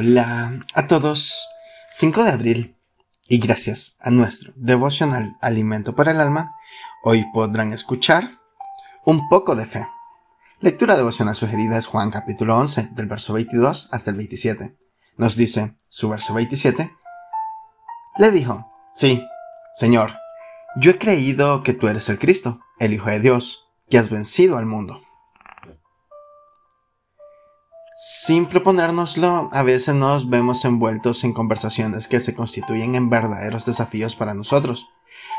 Hola a todos. 5 de abril. Y gracias a nuestro devocional Alimento para el Alma, hoy podrán escuchar un poco de fe. Lectura devocional sugerida es Juan capítulo 11, del verso 22 hasta el 27. Nos dice su verso 27. Le dijo, sí, Señor, yo he creído que tú eres el Cristo, el Hijo de Dios, que has vencido al mundo. Sin proponérnoslo, a veces nos vemos envueltos en conversaciones que se constituyen en verdaderos desafíos para nosotros.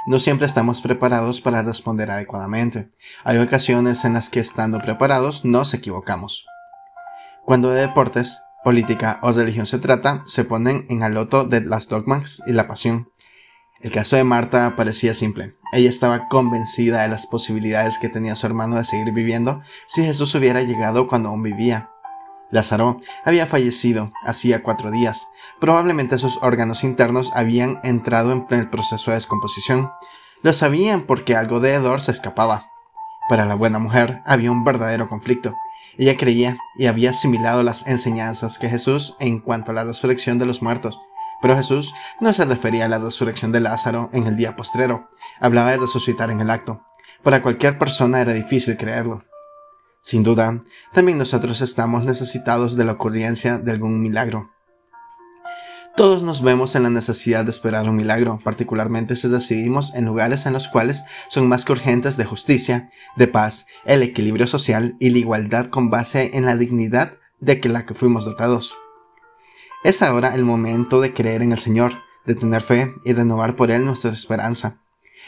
No siempre estamos preparados para responder adecuadamente. Hay ocasiones en las que estando preparados nos equivocamos. Cuando de deportes, política o religión se trata, se ponen en aloto de las dogmas y la pasión. El caso de Marta parecía simple. Ella estaba convencida de las posibilidades que tenía su hermano de seguir viviendo si Jesús hubiera llegado cuando aún vivía. Lázaro había fallecido hacía cuatro días. Probablemente sus órganos internos habían entrado en el proceso de descomposición. Lo sabían porque algo de hedor se escapaba. Para la buena mujer había un verdadero conflicto. Ella creía y había asimilado las enseñanzas que Jesús en cuanto a la resurrección de los muertos. Pero Jesús no se refería a la resurrección de Lázaro en el día postrero, hablaba de resucitar en el acto. Para cualquier persona era difícil creerlo. Sin duda, también nosotros estamos necesitados de la ocurrencia de algún milagro. Todos nos vemos en la necesidad de esperar un milagro, particularmente si residimos en lugares en los cuales son más que urgentes de justicia, de paz, el equilibrio social y la igualdad con base en la dignidad de que la que fuimos dotados. Es ahora el momento de creer en el Señor, de tener fe y renovar por Él nuestra esperanza.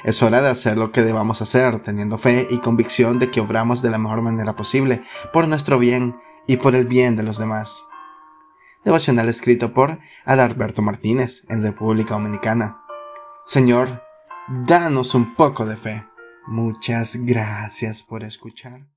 Es hora de hacer lo que debamos hacer, teniendo fe y convicción de que obramos de la mejor manera posible, por nuestro bien y por el bien de los demás. Devocional escrito por Adalberto Martínez, en República Dominicana. Señor, danos un poco de fe. Muchas gracias por escuchar.